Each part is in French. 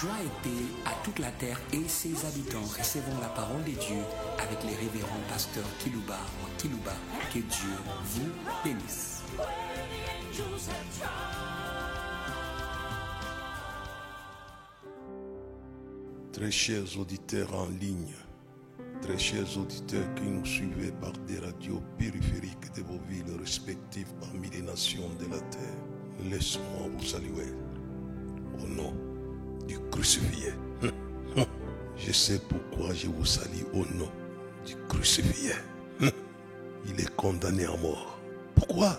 Joie et paix à toute la terre et ses habitants. Recevons la parole de Dieu avec les révérends pasteurs Kilouba ou Kilouba. Que Dieu vous bénisse. Très chers auditeurs en ligne, très chers auditeurs qui nous suivez par des radios périphériques de vos villes respectives parmi les nations de la terre, laisse-moi vous saluer au nom du crucifié. Je sais pourquoi je vous salue au nom du crucifié. Il est condamné à mort. Pourquoi?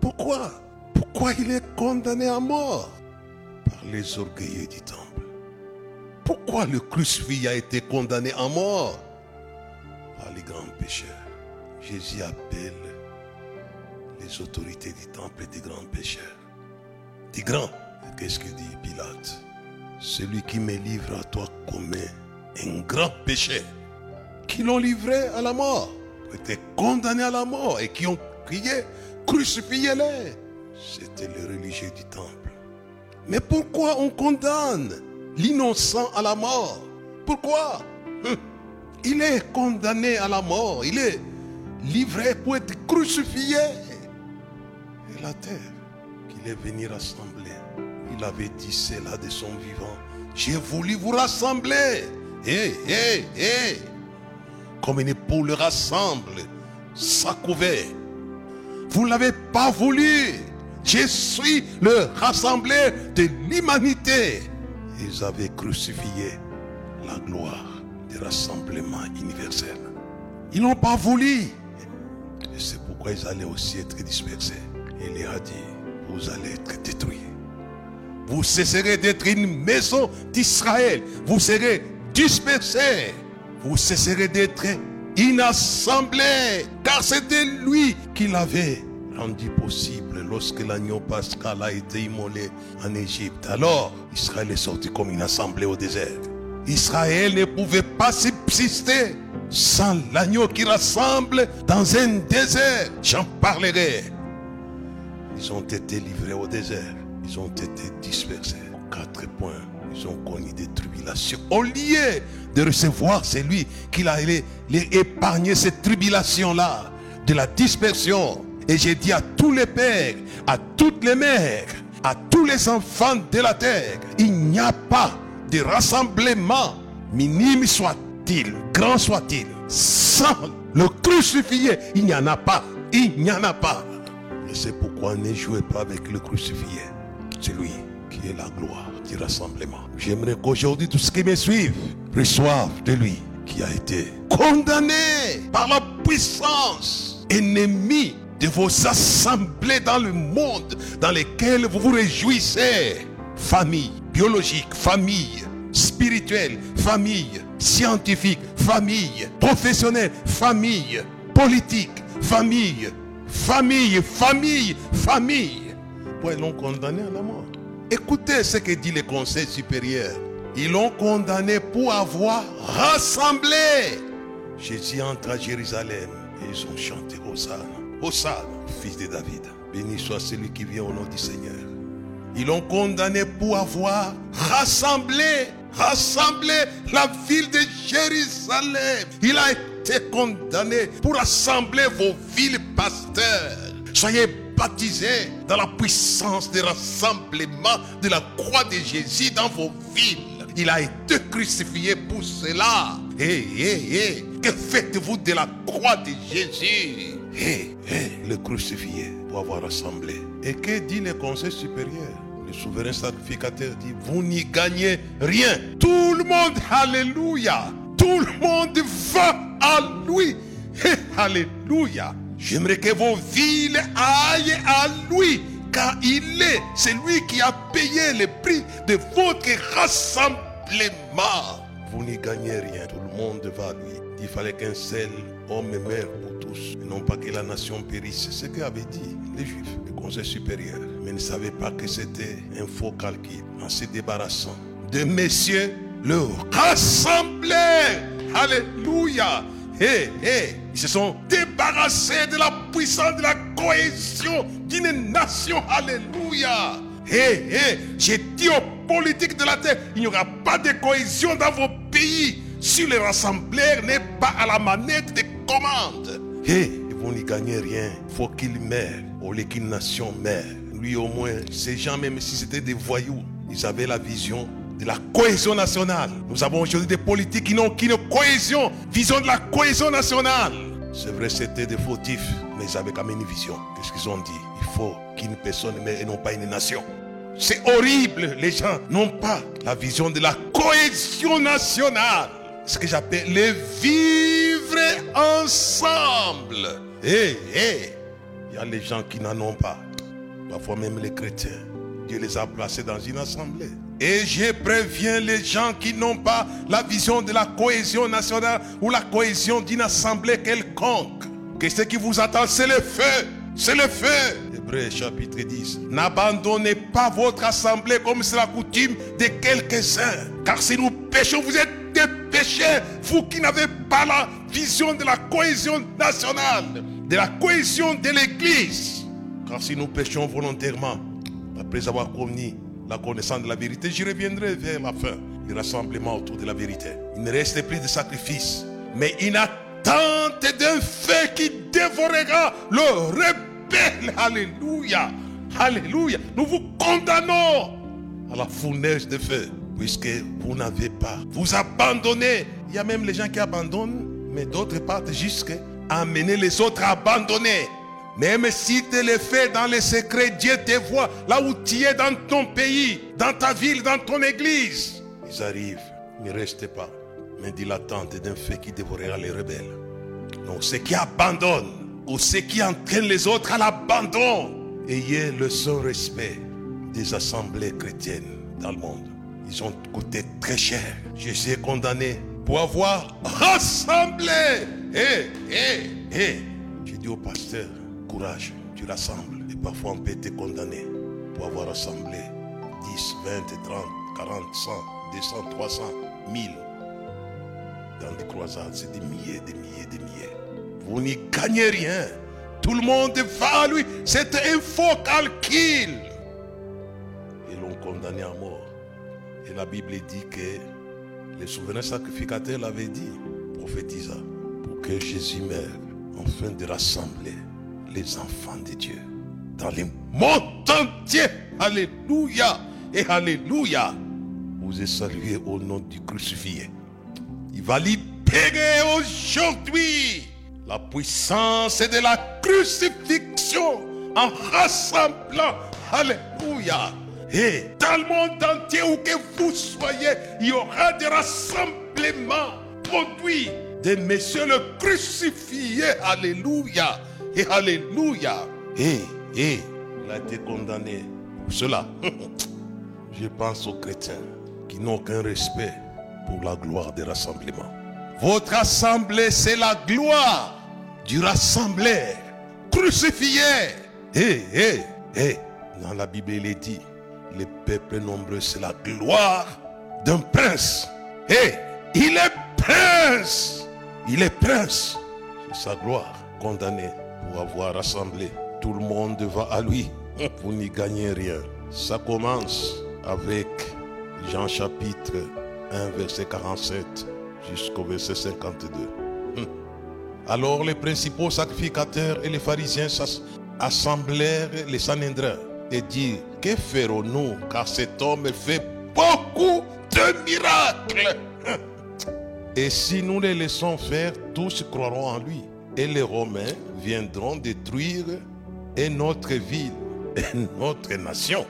Pourquoi? Pourquoi il est condamné à mort? Par les orgueilleux du temple. Pourquoi le crucifié a été condamné à mort? Par les grands pécheurs. Jésus appelle les autorités du temple des grands pécheurs. Des grands. Qu'est-ce que dit Pilate? Celui qui me livre à toi commet un grand péché. Qui l'ont livré à la mort. Étaient condamnés à la mort et qui ont crié crucifiez-les. C'était les religieux du temple. Mais pourquoi on condamne l'innocent à la mort? Pourquoi? Hum. Il est condamné à la mort. Il est livré pour être crucifié. Et la terre qu'il est venu rassembler, il avait dit cela de son vivant. J'ai voulu vous rassembler. Hé, hé, hé. Comme une épaule rassemble sa couvert. Vous ne l'avez pas voulu. Je suis le rassembleur de l'humanité. Ils avaient crucifié la gloire du rassemblement universel. Ils n'ont pas voulu. Et c'est pourquoi ils allaient aussi être dispersés. Il leur a dit, vous allez être détruits. Vous cesserez d'être une maison d'Israël. Vous serez dispersés. Vous cesserez d'être une. Car c'était lui qui l'avait rendu possible lorsque l'agneau pascal a été immolé en Égypte. Alors, Israël est sorti comme une assemblée au désert. Israël ne pouvait pas subsister sans l'agneau qui rassemble dans un désert. J'en parlerai. Ils ont été livrés au désert. Ils ont été dispersés. aux Quatre points. Ils ont connu des tribulations. Au lieu de recevoir celui qui a les, les épargné cette tribulation-là, de la dispersion. Et j'ai dit à tous les pères, à toutes les mères, à tous les enfants de la terre, il n'y a pas de rassemblement, minime soit-il, grand soit-il, sans le crucifié. Il n'y en a pas. Il n'y en a pas. Et c'est pourquoi ne jouez pas avec le crucifié. C'est lui qui est la gloire du rassemblement. J'aimerais qu'aujourd'hui, tous ceux qui me suivent reçoivent de lui qui a été condamné par la puissance ennemie de vos assemblées dans le monde dans lesquelles vous vous réjouissez. Famille biologique, famille spirituelle, famille scientifique, famille professionnelle, famille politique, famille, famille, famille, famille. Pourquoi ils l'ont condamné à la mort Écoutez ce que dit le conseil supérieur. Ils l'ont condamné pour avoir rassemblé. Jésus entre à Jérusalem et ils ont chanté Hosanna. Hosanna, fils de David. Béni soit celui qui vient au nom du Seigneur. Ils l'ont condamné pour avoir rassemblé, rassemblé la ville de Jérusalem. Il a été condamné pour rassembler vos villes pasteurs. Soyez baptisés dans la puissance du rassemblement de la croix de Jésus dans vos villes. Il a été crucifié pour cela. Hé, hé, hé, que faites-vous de la croix de Jésus? Hé, hé, le crucifié pour avoir rassemblé. Et que dit le conseil supérieur? Le souverain sacrificateur dit, vous n'y gagnez rien. Tout le monde, alléluia. Tout le monde va à lui. Hé, alléluia. J'aimerais que vos villes aillent à lui. Car il est celui qui a payé le prix de votre rassemblement. Vous n'y gagnez rien. Tout le monde va à lui. Il fallait qu'un seul homme meure pour tous. Et non pas que la nation périsse. C'est ce qu'avaient dit les Juifs, le conseil supérieur. Mais ne savaient pas que c'était un faux calcul. En se débarrassant de messieurs, le rassembler. Alléluia. Hé, hé. Ils se sont débarrassés de la puissance de la cohésion d'une nation. Alléluia. Hé, hé, j'ai dit aux politiques de la terre, il n'y aura pas de cohésion dans vos pays si le rassembleur n'est pas à la manette des commandes. Hé, vous n'y gagnez rien. Faut qu'il meure, ou qu'une nation meure. Lui au moins, ces gens, même si c'était des voyous, ils avaient la vision de la cohésion nationale. Nous avons aujourd'hui des politiques qui n'ont qu'une cohésion, vision de la cohésion nationale. C'est vrai, c'était des fautifs, mais ils avaient quand même une vision. Qu'est-ce qu'ils ont dit? Il faut qu'une personne meure et non pas une nation. C'est horrible, les gens n'ont pas la vision de la cohésion nationale. Ce que j'appelle le vivre ensemble. Hé, hé, il y a les gens qui n'en ont pas. Parfois même les chrétiens. Dieu les a placés dans une assemblée. Et je préviens les gens qui n'ont pas la vision de la cohésion nationale ou la cohésion d'une assemblée quelconque. Que ce qui vous attend, c'est le feu. C'est le feu. Hébreu chapitre 10. N'abandonnez pas votre assemblée comme c'est la coutume de quelques-uns. Car si nous péchons, vous êtes des pécheurs. Vous qui n'avez pas la vision de la cohésion nationale, de la cohésion de l'Église. Car si nous péchons volontairement, après avoir commis la connaissance de la vérité, je reviendrai vers la fin du rassemblement autour de la vérité. Il ne reste plus de sacrifice, mais une attente d'un feu qui dévorera le rebelle. Alléluia. Alléluia. Nous vous condamnons à la fournaise de feu, puisque vous n'avez pas. Vous abandonnez. Il y a même les gens qui abandonnent, mais d'autres partent jusqu'à amener les autres à abandonner. Même si tu le fais dans les secrets, Dieu te voit là où tu es dans ton pays, dans ta ville, dans ton église. Ils arrivent, ne restez pas. Mais dit l'attente d'un fait qui dévorera les rebelles. Donc ceux qui abandonnent ou ceux qui entraînent les autres à l'abandon, ayez le seul respect des assemblées chrétiennes dans le monde. Ils ont coûté très cher. Je suis condamné pour avoir rassemblé. Hé, hé, hé. J'ai dit au pasteur, courage, tu rassembles. Et parfois on peut être condamné pour avoir rassemblé 10, 20, 30, 40, 100, 200, 300, 1000. Dans des croisades, c'est des milliers, des milliers, des milliers. Vous n'y gagnez rien. Tout le monde va à lui. C'est un faux calcul. Et l'ont condamné à mort. Et la Bible dit que le souverain sacrificateur l'avait dit, prophétisa, pour que Jésus meure, afin de rassembler les enfants de Dieu dans le monde entier. Alléluia et Alléluia. Vous êtes salué au nom du crucifié. Il va libérer aujourd'hui la puissance de la crucifixion en rassemblant. Alléluia. Et dans le monde entier où que vous soyez, il y aura des rassemblements produits de Monsieur le crucifié. Alléluia. Et Alléluia. Et, et, il a été condamné pour cela. Je pense aux chrétiens qui n'ont aucun respect pour la gloire des rassemblements. Votre assemblée, c'est la gloire du rassembleur crucifié. Et, et, et, dans la Bible, il est dit, le peuple nombreux, c'est la gloire d'un prince. Et il est prince. Il est prince. C'est sa gloire condamnée pour avoir rassemblé. Tout le monde va à lui. Vous n'y gagnez rien. Ça commence avec Jean chapitre 1, verset 47 jusqu'au verset 52. Alors les principaux sacrificateurs et les pharisiens assemblèrent les Sanhédrins et dirent, que ferons-nous car cet homme fait beaucoup de miracles Et si nous les laissons faire, tous croiront en lui. Et les Romains viendront détruire et notre ville et notre nation.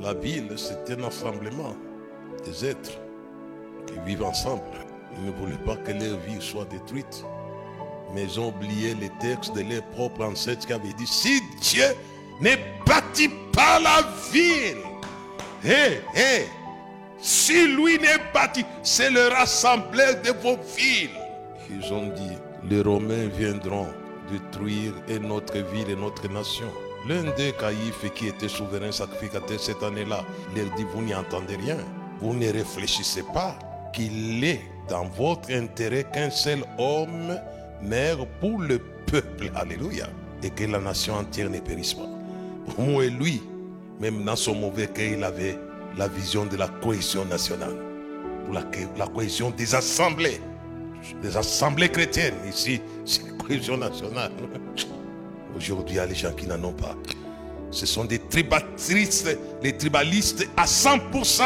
La ville, c'est un assemblement des êtres qui vivent ensemble. Ils ne voulaient pas que leur vie soit détruite. Mais ils ont oublié les textes de leurs propres ancêtres qui avaient dit, si Dieu ne bâtit pas la ville, hé, hé, si lui n'est bâti, c'est le rassembleur de vos villes. Ils ont dit, les Romains viendront détruire notre ville et notre nation. L'un des caïfs qui était souverain sacrificateur cette année-là leur dit, vous n'y entendez rien. Vous ne réfléchissez pas qu'il est dans votre intérêt qu'un seul homme meure pour le peuple. Alléluia. Et que la nation entière ne périsse pas. Moi et lui, Même dans son mauvais cœur, il avait la vision de la cohésion nationale. Pour la cohésion des assemblées. Des assemblées chrétiennes. Ici, c'est la cohésion nationale. Aujourd'hui, il y a les gens qui n'en ont pas. Ce sont des tribalistes, les tribalistes à 100%.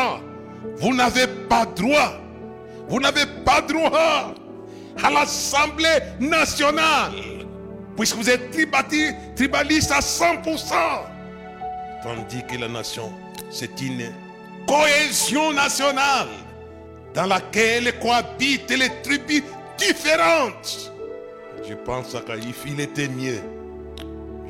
Vous n'avez pas droit. Vous n'avez pas droit à l'Assemblée nationale. Puisque vous êtes tribaliste à 100%. Tandis que la nation, c'est une cohésion nationale dans laquelle cohabitent les tribus différentes. Je pense à Caïphe, il était mieux.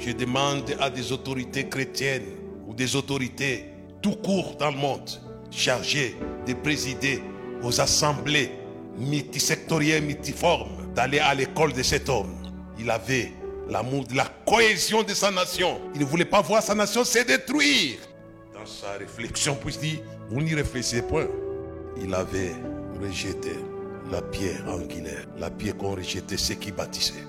Je demande à des autorités chrétiennes ou des autorités tout court dans le monde chargées de présider aux assemblées multisectorielles, multiformes, d'aller à l'école de cet homme. Il avait l'amour de la cohésion de sa nation. Il ne voulait pas voir sa nation se détruire. Dans sa réflexion, puis dit, vous n'y réfléchissez point. Il avait rejeté la pierre angulaire, la pierre qu'on rejetait ceux qui bâtissaient.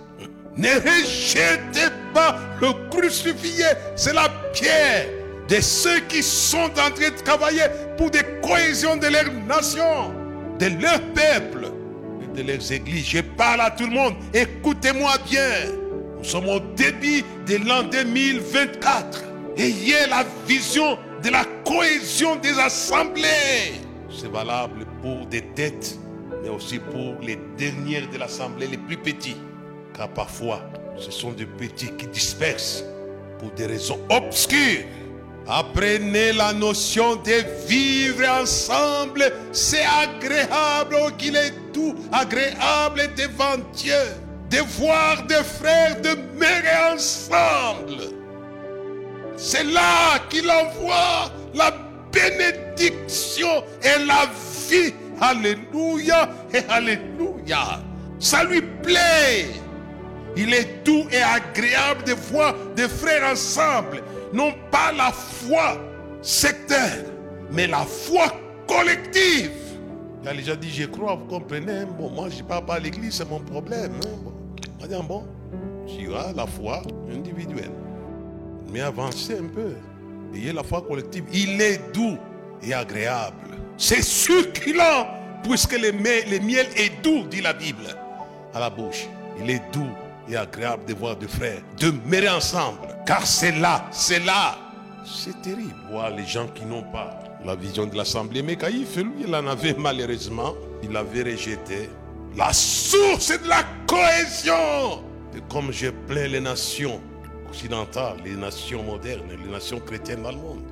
Ne rejetez pas le crucifié, c'est la pierre de ceux qui sont en train de travailler pour des cohésions de leur nation, de leur peuple et de leurs églises. Je parle à tout le monde, écoutez-moi bien. Nous sommes au début de l'an 2024. Ayez la vision de la cohésion des assemblées. C'est valable pour des têtes, mais aussi pour les dernières de l'assemblée, les plus petits. Car parfois, ce sont des petits qui dispersent pour des raisons obscures. Apprenez la notion de vivre ensemble. C'est agréable, oh, qu'il est tout agréable devant Dieu. De voir des frères demeurer ensemble. C'est là qu'il envoie la bénédiction et la vie. Alléluia et Alléluia. Ça lui plaît. Il est doux et agréable de voir des frères ensemble. Non pas la foi sectaire, mais la foi collective. Il a déjà dit, je crois, vous comprenez. Bon, moi, je ne parle pas à l'église, c'est mon problème. Hein. Bon, bon, tu as la foi individuelle. Mais avancez un peu. Ayez la foi collective. Il est doux et agréable. C'est succulent, puisque le miel est doux, dit la Bible, à la bouche. Il est doux et agréable de voir deux frères demeurer ensemble. Car c'est là, c'est là. C'est terrible voir les gens qui n'ont pas la vision de l'assemblée. Mais Caïphe, lui, il en avait malheureusement, il avait rejeté la source de la cohésion. Et comme je plains les nations occidentales, les nations modernes, les nations chrétiennes dans le monde,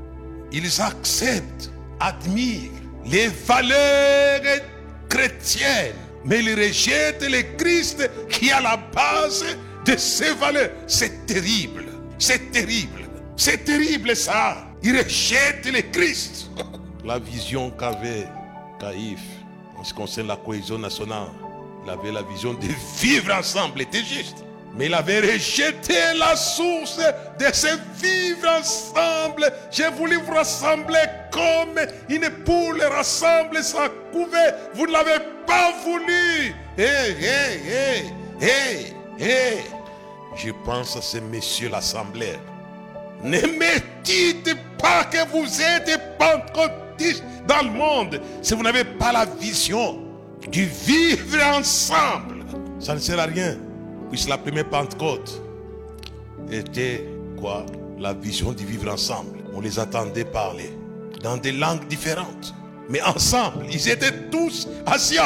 ils acceptent, admirent les valeurs chrétiennes mais il rejette le Christ qui est à la base de ses valeurs. C'est terrible, c'est terrible, c'est terrible ça. Il rejette le Christ. La vision qu'avait Caïphe en ce qui concerne la cohésion nationale, il avait la vision de vivre ensemble, était juste. Mais il avait rejeté la source de se vivre ensemble. J'ai voulu vous rassembler comme une poule rassemble sa couvée. Vous ne l'avez pas voulu. Hé, hé, hé, hé, hé. Je pense à ces messieurs l'assemblée. Ne me dites pas que vous êtes pentecôtistes dans le monde si vous n'avez pas la vision du vivre ensemble. Ça ne sert à rien. La première Pentecôte était quoi? La vision du vivre ensemble. On les attendait parler dans des langues différentes. Mais ensemble, ils étaient tous assis.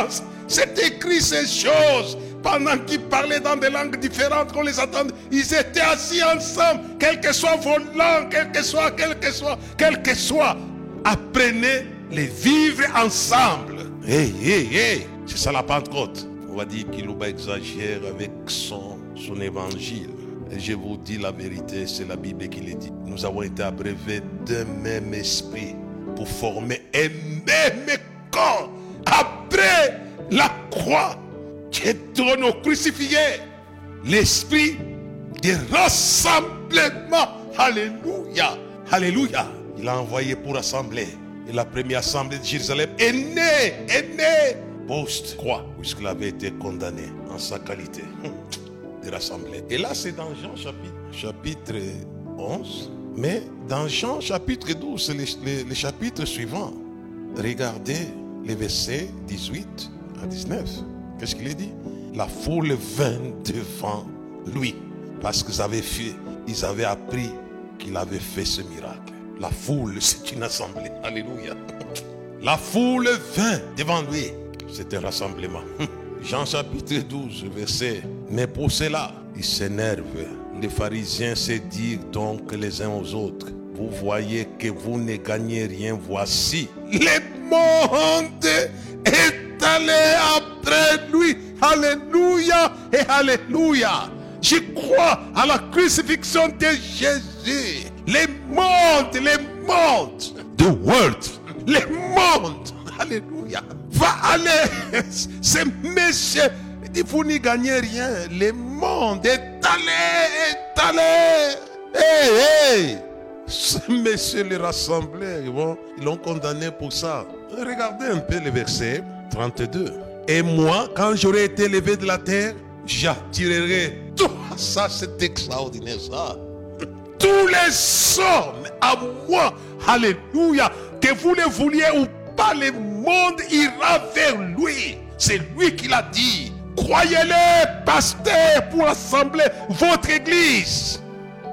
C'est écrit ces choses. Pendant qu'ils parlaient dans des langues différentes, qu'on les attendait, ils étaient assis ensemble, quelles que soient vos langues, quel que soit, quel que soit, quel que soit. Apprenez les vivre ensemble. Hé, hé, hé. C'est ça la Pentecôte on va dire qu'il exagère avec son, son évangile. Et je vous dis la vérité, c'est la Bible qui le dit. Nous avons été abreuvés d'un même esprit pour former un même corps. Après la croix, qui donne au crucifié l'esprit de rassemblement. Alléluia. Alléluia. Il a envoyé pour assembler. Et la première assemblée de Jérusalem est née, est née post-croix, puisqu'il avait été condamné en sa qualité de l'Assemblée. Et là, c'est dans Jean chapitre, chapitre 11, Mais dans Jean chapitre 12, les, les chapitres suivants, regardez les versets 18 à 19. Qu'est-ce qu'il est dit? La foule vint devant lui parce qu'ils avaient fait, ils avaient appris qu'il avait fait ce miracle. La foule, c'est une assemblée. Alléluia. La foule vint devant lui. C'est un rassemblement. Jean chapitre 12, verset. Mais pour cela, ils s'énervent. Les pharisiens se disent donc les uns aux autres, vous voyez que vous ne gagnez rien, voici. Le monde est allé après lui. Alléluia et Alléluia. Je crois à la crucifixion de Jésus. Les mondes, les mondes, the world, les mondes, alléluia, va aller. Ce monsieur, il dit, vous n'y gagnez rien. Le monde est allé, est allé. Hey, hey. Ce monsieur les rassemblés, ils l'ont condamné pour ça. Regardez un peu le verset 32. Et moi, quand j'aurai été levé de la terre, j'attirerai tout. Ça, c'est extraordinaire, ça. Tous les hommes à moi, alléluia, que vous le vouliez ou le monde ira vers lui. C'est lui qui l'a dit. Croyez-le, pasteur, pour assembler votre église.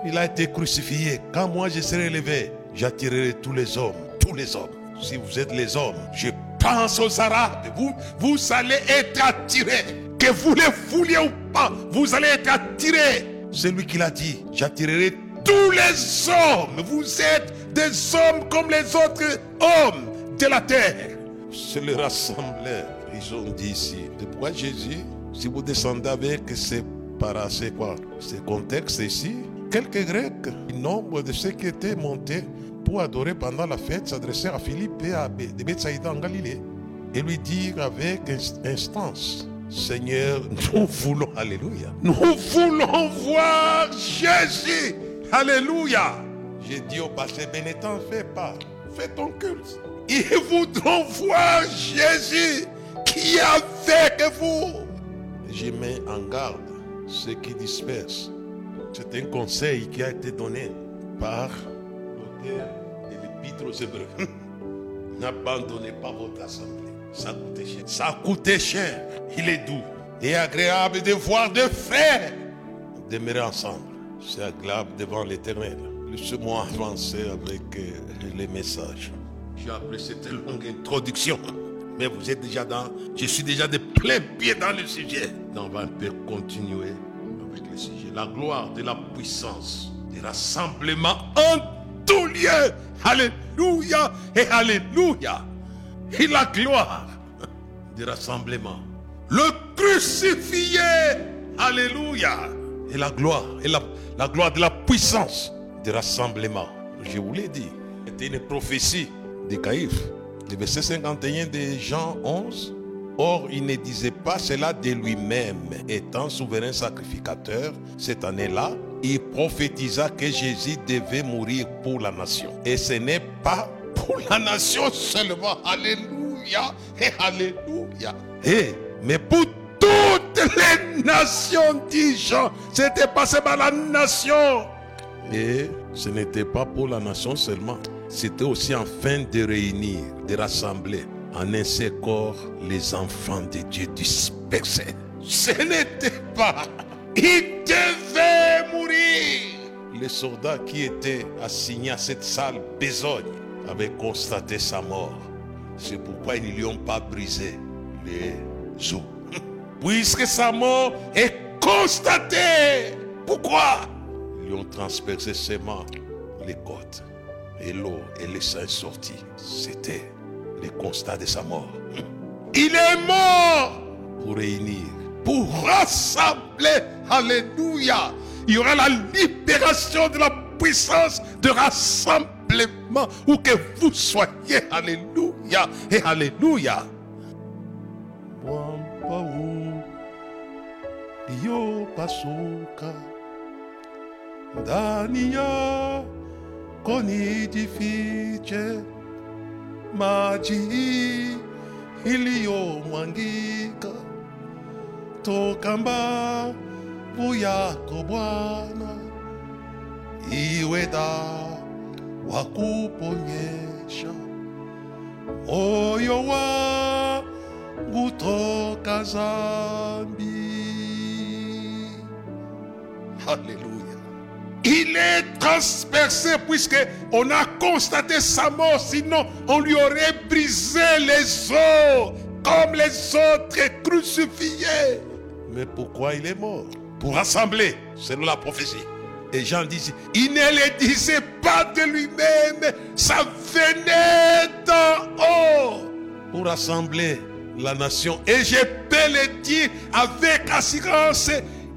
Il a été crucifié. Quand moi je serai élevé, j'attirerai tous les hommes. Tous les hommes. Si vous êtes les hommes, je pense aux Arabes. Vous, vous allez être attirés. Que vous le vouliez ou pas, vous allez être attirés. C'est lui qui l'a dit. J'attirerai tous les hommes. Vous êtes des hommes comme les autres hommes de la terre. C'est le rassembleur. Ils ont dit ici. De pourquoi Jésus, si vous descendez avec ces c'est quoi? Ce contexte ici, quelques Grecs, nombre de ceux qui étaient montés pour adorer pendant la fête s'adressèrent à Philippe et à Bethsaïda en Galilée et lui dirent avec instance Seigneur, nous voulons, Alléluia, nous voulons voir Jésus. Alléluia. J'ai dit au pasteur, ben n'étant fais pas, fais ton culte. Ils voudront voir Jésus qui est avec vous. Je mets en garde ceux qui dispersent. C'est un conseil qui a été donné par l'auteur de l'Épître aux Hébreux. N'abandonnez pas votre assemblée. Ça coûte cher. Ça coûte cher. Il est doux et agréable de voir deux frères demeurer ensemble. C'est agréable devant l'éternel. Laissez-moi avancer avec euh, les messages. J'ai appris cette longue introduction. Mais vous êtes déjà dans. Je suis déjà de plein pied dans le sujet. on va un peu continuer avec le sujet. La gloire de la puissance, du rassemblement en tout lieu. Alléluia et Alléluia. Et la gloire du rassemblement. Le crucifié. Alléluia. Et la gloire. Et la, la gloire de la puissance du rassemblement. Je vous l'ai dit. C'était une prophétie de Caïphe. Le verset 51 de Jean 11. Or, il ne disait pas cela de lui-même. Étant souverain sacrificateur, cette année-là, il prophétisa que Jésus devait mourir pour la nation. Et ce n'est pas pour la nation seulement. Alléluia et Alléluia. Et, mais pour toutes les nations, dit Jean. C'était passé par la nation. Et ce n'était pas pour la nation seulement. C'était aussi afin de réunir, de rassembler en un seul corps les enfants de Dieu dispersés. Ce n'était pas. Il devait mourir. Les soldats qui étaient assignés à cette salle besogne avaient constaté sa mort. C'est pourquoi ils ne lui ont pas brisé les os. Puisque sa mort est constatée. Pourquoi? Ils lui ont transpercé mains, les côtes, et l'eau et le sang sorti. C'était le constat de sa mort. Il est mort pour réunir, pour rassembler. Alléluia. Il y aura la libération de la puissance de rassemblement où que vous soyez. Alléluia et Alléluia. conii difice, maji iliyomwangika toka mbavu yako Bwana, iwe daa wa kuponyesha moyo wangu toka zambi. Haleluya. Il est transpercé puisque on a constaté sa mort, sinon on lui aurait brisé les os comme les autres crucifiés. Mais pourquoi il est mort? Pour rassembler, selon la prophétie. Et Jean dit, il ne le disait pas de lui-même, ça venait d'en haut pour rassembler la nation. Et je peux le dire avec assurance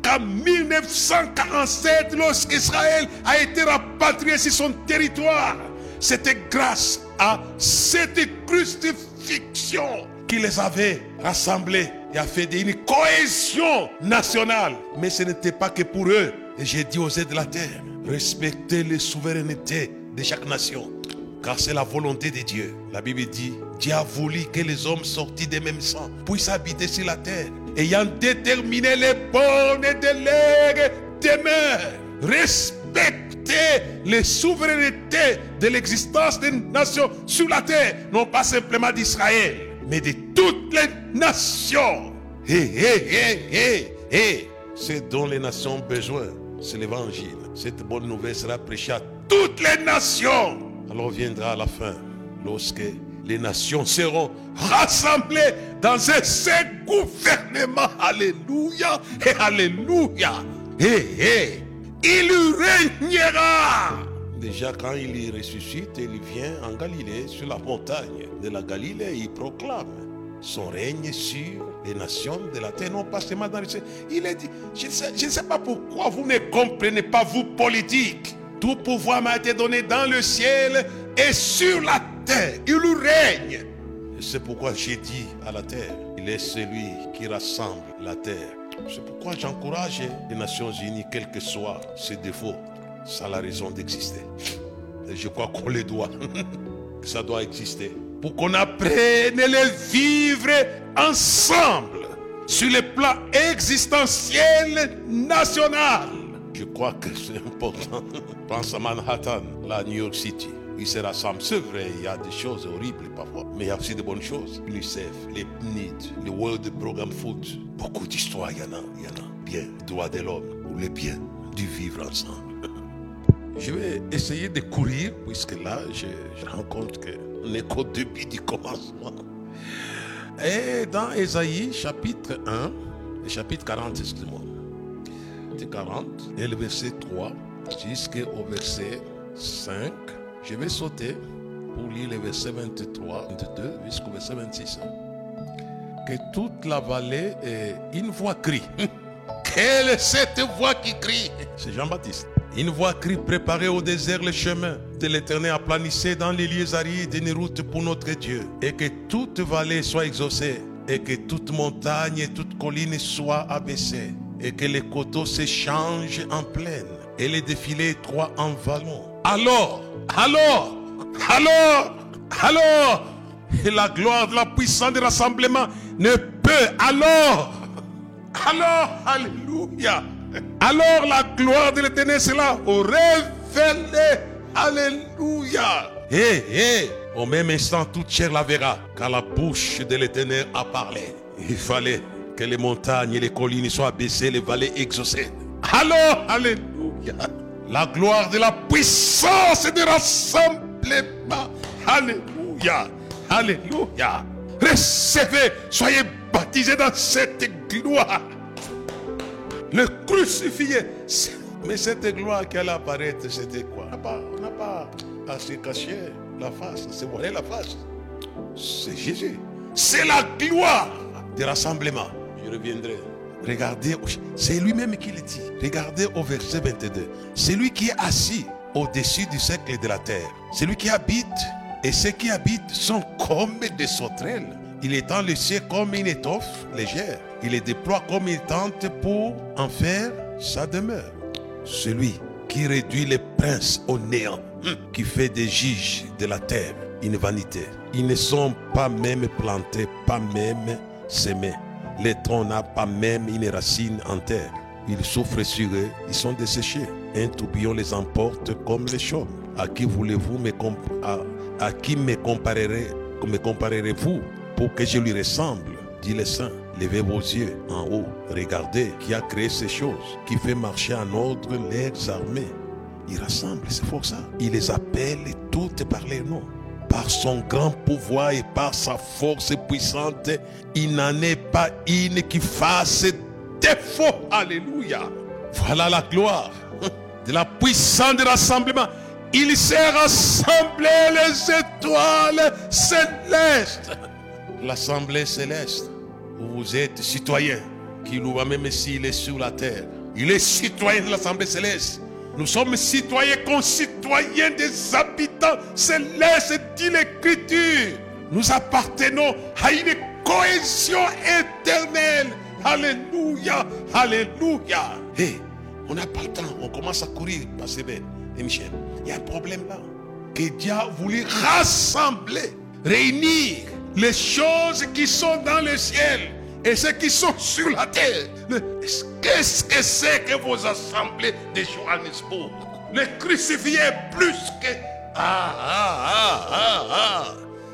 qu'en 1947, lorsqu'Israël a été rapatrié sur son territoire, c'était grâce à cette crucifixion qui les avait rassemblés et a fait une cohésion nationale. Mais ce n'était pas que pour eux. Et j'ai dit aux aides de la terre, respectez les souverainetés de chaque nation. Car c'est la volonté de Dieu. La Bible dit, Dieu a voulu que les hommes sortis des mêmes sangs puissent habiter sur la terre, ayant déterminé les bornes de leur demeure. Respectez les souverainetés de l'existence des nations sur la terre, non pas simplement d'Israël, mais de toutes les nations. Hé, hé, hé, hé. C'est dont les nations ont besoin, c'est l'évangile. Cette bonne nouvelle sera prêchée à toutes les nations. Alors viendra la fin, lorsque les nations seront rassemblées dans un seul gouvernement. Alléluia et Alléluia. Hé. Il régnera. Déjà, quand il ressuscite, il vient en Galilée, sur la montagne de la Galilée, il proclame son règne sur les nations de la terre, non pas seulement dans le ciel. Il est dit, je ne, sais, sais pas pourquoi vous ne comprenez pas, vous politiques. Tout pouvoir m'a été donné dans le ciel et sur la terre. Il règne. C'est pourquoi j'ai dit à la terre, il est celui qui rassemble la terre. C'est pourquoi j'encourage les Nations Unies, quels que soient ses défauts. Ça a la raison d'exister. Et je crois qu'on les doit. que ça doit exister. Pour qu'on apprenne à les vivre ensemble sur le plan existentiel national. Je crois que c'est important. Pense à Manhattan, la New York City. Ils se rassemblent. C'est vrai, il y a des choses horribles parfois. Mais il y a aussi de bonnes choses. L'UNICEF, les PNID, le World Programme Food. Beaucoup d'histoires, il y en a. Il y en a. Bien, droit de l'homme, ou le bien du vivre ensemble. Je vais essayer de courir, puisque là, je, je rends compte qu'on est qu'au début du commencement. Et dans Ésaïe, chapitre 1, et chapitre 40, excusez-moi. 40, et le verset 3 jusqu'au verset 5. Je vais sauter pour lire le verset 23, 22 jusqu'au verset 26. Que toute la vallée ait une voix crie. Quelle est cette voix qui crie? C'est Jean-Baptiste. Une voix crie préparez au désert le chemin de l'éternel, aplanissez dans les lieux arides une route pour notre Dieu. Et que toute vallée soit exaucée, et que toute montagne et toute colline soit abaissée, et que les coteaux se changent en plaine, et les défilés étroits en vallons. Alors, alors, alors, alors, et la gloire de la puissance du rassemblement ne peut alors, alors, alléluia. Alors la gloire de l'éternel sera révélée. Alléluia. Hé, hé. Au même instant, toute chair la verra, car la bouche de l'éternel a parlé. Il fallait que les montagnes et les collines soient baissées, les vallées exaucées. Alors, Alléluia. La gloire de la puissance et du rassemblement. Alléluia. Alléluia. Recevez, soyez baptisés dans cette gloire le crucifié. Mais cette gloire qui allait apparaître, c'était quoi? On n'a pas, à se cacher la face, se voiler la face. C'est Jésus. C'est la gloire du rassemblement. Je reviendrai. Regardez, c'est lui-même qui le dit. Regardez au verset 22. C'est lui qui est assis au-dessus du cercle de la terre. C'est lui qui habite. Et ceux qui habitent sont comme des sauterelles. Il étend le ciel comme une étoffe légère. Il les déploie comme une tente pour en faire sa demeure. Celui qui réduit les princes au néant, qui fait des juges de la terre une vanité. Ils ne sont pas même plantés, pas même semés. Les troncs n'ont pas même une racine en terre. Ils souffrent sur eux, ils sont desséchés. Un tourbillon les emporte comme les chaumes. À qui voulez-vous me à, à qui me comparerez me comparerez-vous pour que je lui ressemble? Dit le saint. Levez vos yeux en haut, regardez qui a créé ces choses, qui fait marcher en ordre leurs armées. Il rassemble, pour ça. Il les appelle toutes par les noms. Par son grand pouvoir et par sa force puissante, il n'en est pas une qui fasse défaut. Alléluia. Voilà la gloire de la puissance du rassemblement. Il s'est rassemblé les étoiles célestes. L'assemblée céleste, où vous êtes citoyen, qui nous va même s'il est sur la terre. Il est citoyen de l'assemblée céleste. Nous sommes citoyens, concitoyens des habitants célestes, dit l'Écriture. Nous appartenons à une cohésion éternelle. Alléluia, Alléluia. Hé, on n'a pas le temps, on commence à courir, Pasteur Ben et Michel. Il y a un problème là. Que Dieu a voulu rassembler, réunir les choses qui sont dans le ciel et ceux qui sont sur la terre. Qu'est-ce que c'est que vos assemblées de Johannesburg Le crucifié plus que... Ah, ah, ah, ah, ah.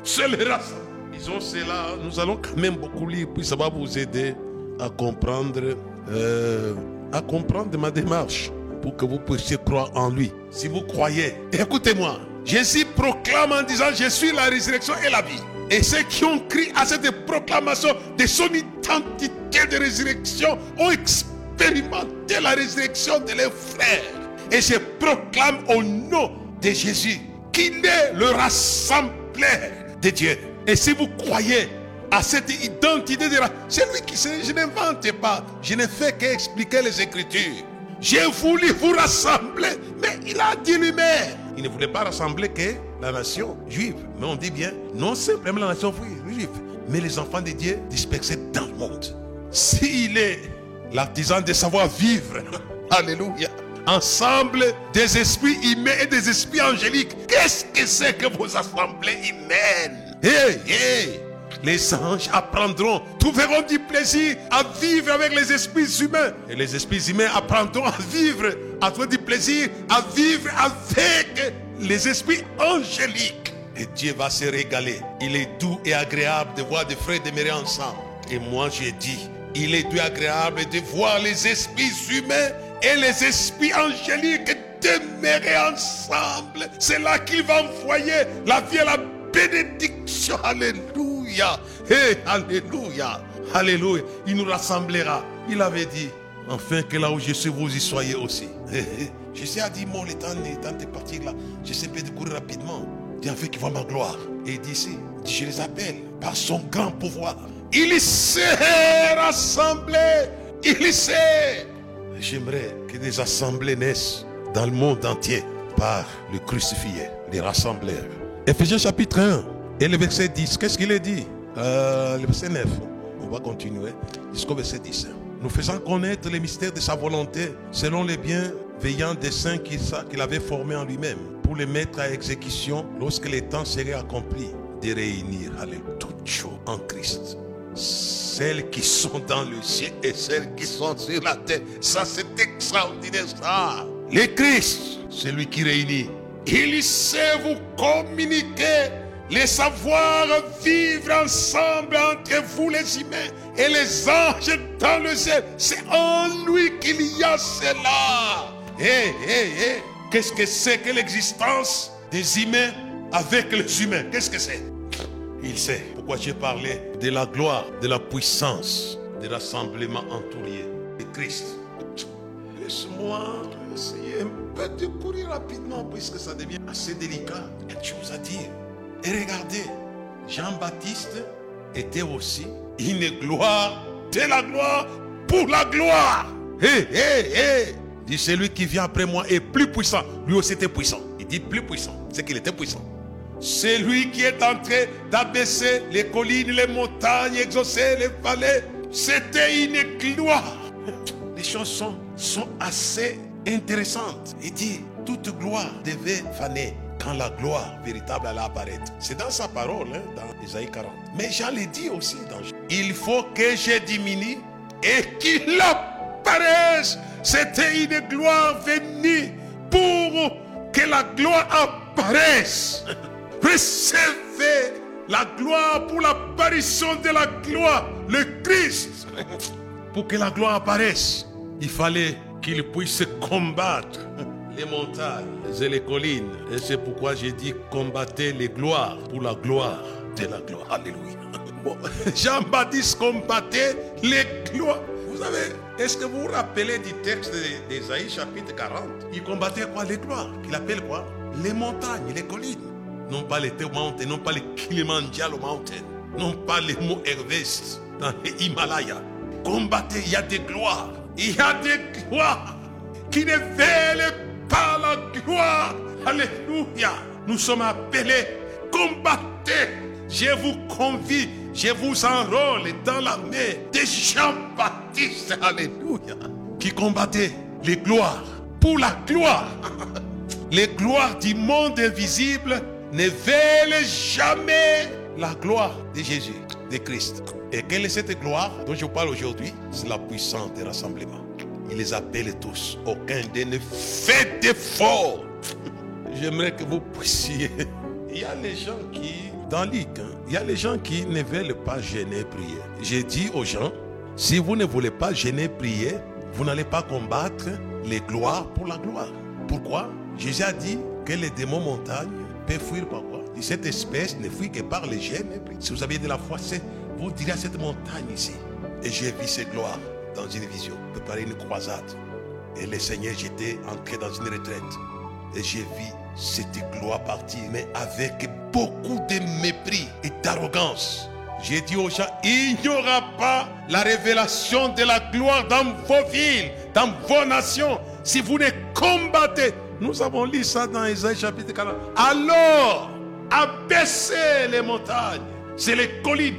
C'est le rassemblement. Disons cela, nous allons quand même beaucoup lire, puis ça va vous aider à comprendre, euh, à comprendre ma démarche pour que vous puissiez croire en lui. Si vous croyez, écoutez-moi, Jésus proclame en disant Je suis la résurrection et la vie. Et ceux qui ont crié à cette proclamation de son identité de résurrection ont expérimenté la résurrection de leurs frères. Et je proclame au nom de Jésus qu'il est le rassembleur de Dieu. Et si vous croyez à cette identité de la... C'est lui qui je n'invente pas. Je ne fais qu'expliquer les Écritures. J'ai voulu vous rassembler, mais il a dit lui-même. Il ne voulait pas rassembler que la nation juive. Mais on dit bien, non simplement la nation juive, mais les enfants de Dieu dispersés dans le monde. S'il est l'artisan de savoir vivre, alléluia, ensemble des esprits humains et des esprits angéliques, qu'est-ce que c'est que vos assemblées humaines? Hey, hey les anges apprendront, trouveront du plaisir à vivre avec les esprits humains. Et les esprits humains apprendront à vivre, à trouver du plaisir, à vivre avec les esprits angéliques. Et Dieu va se régaler. Il est doux et agréable de voir des frères demeurer ensemble. Et moi, j'ai dit, il est doux et agréable de voir les esprits humains et les esprits angéliques demeurer ensemble. C'est là qu'il va envoyer la vie et la bénédiction. Alléluia. Hey, alléluia. Alléluia. Il nous rassemblera. Il avait dit, enfin que là où je suis, vous y soyez aussi. Sais à dire, mon, le temps, le temps de partir là. Je sais pas de courir rapidement. Dieu a fait qu'il voit ma gloire. Et il dit je les appelle par son grand pouvoir. Il s'est rassemblé. Il sait. J'aimerais que des assemblées naissent dans le monde entier par le crucifié, les rassembleurs. Ephésiens chapitre 1 et le verset 10, qu'est-ce qu'il est dit? Euh, Le verset 9, on va continuer jusqu'au verset 10. Nous faisons connaître les mystères de sa volonté selon les bienveillants desseins qu'il qu'il avait formés en lui-même pour les mettre à exécution lorsque les temps seraient accomplis de réunir allez, toutes choses en Christ. Celles qui sont dans le ciel et celles qui sont sur la terre. Ça, c'est extraordinaire, ça. Le Christ, c'est lui qui réunit. Il sait vous communiquer les savoirs vivre ensemble entre vous les humains et les anges dans le ciel. C'est en lui qu'il y a cela. Hé, hé, hé. Qu'est-ce que c'est que l'existence des humains avec les humains? Qu'est-ce que c'est? Il sait pourquoi j'ai parlé de la gloire, de la puissance, de rassemblement entouré de Christ. Laisse-moi essayer un peu de courir rapidement puisque ça devient assez délicat. Il y à dire. Et regardez, Jean-Baptiste était aussi une gloire de la gloire pour la gloire. Hé, hé, hé. Dit celui qui vient après moi est plus puissant. Lui aussi était puissant. Il dit plus puissant. C'est qu'il était puissant. C'est lui qui est en train d'abaisser les collines, les montagnes, exaucer les vallées. C'était une gloire. Les choses sont, sont assez intéressantes. Il dit, toute gloire devait faner quand la gloire véritable allait apparaître. C'est dans sa parole, hein, dans Isaïe 40. Mais Jean le dit aussi dans Il faut que je diminue et qu'il apparaisse. C'était une gloire venue pour que la gloire apparaisse. Recevez la gloire pour l'apparition de la gloire, le Christ. Pour que la gloire apparaisse, il fallait qu'il puisse combattre les montagnes et les collines. Et c'est pourquoi j'ai dit combattez les gloires pour la gloire de la gloire. Alléluia. Jean-Baptiste combattait les gloires. Vous savez, est-ce que vous vous rappelez du texte d'Ésaïe chapitre 40 Il combattait quoi? Les gloires. Il appelle quoi? Les montagnes, les collines. Non pas les mountains, non pas les Kilimanjaro mountains, non pas les mots Everest dans les Himalayas. Combattez, il y a des gloires. Il y a des gloires qui ne veulent pas la gloire. Alléluia. Nous sommes appelés. Combattez. Je vous convie, je vous enrôle dans l'armée de Jean-Baptiste. Alléluia. Qui combattait les gloires. Pour la gloire. Les gloires du monde invisible ne veulent jamais la gloire de Jésus, de Christ. Et quelle est cette gloire dont je parle aujourd'hui? C'est la puissance des rassemblements. Il les appelle tous. Aucun d'eux ne fait d'effort. J'aimerais que vous puissiez. Il y a les gens qui, dans l'IC, il y a les gens qui ne veulent pas gêner prier. J'ai dit aux gens, si vous ne voulez pas gêner prier, vous n'allez pas combattre les gloires pour la gloire. Pourquoi? Jésus a dit que les démons montagnes peuvent fuir par quoi? Cette espèce ne fuit que par les gènes. Si vous avez de la foi, vous direz à cette montagne ici. Et j'ai vu ces gloires dans une vision, préparer une croisade. Et le Seigneur, j'étais entré dans une retraite. Et j'ai vu cette gloire partir, mais avec beaucoup de mépris et d'arrogance. J'ai dit aux gens, il n'y aura pas la révélation de la gloire dans vos villes, dans vos nations, si vous ne combattez. Nous avons lu ça dans Isaïe chapitre 40. Alors, abaissez les montagnes, c'est les collines.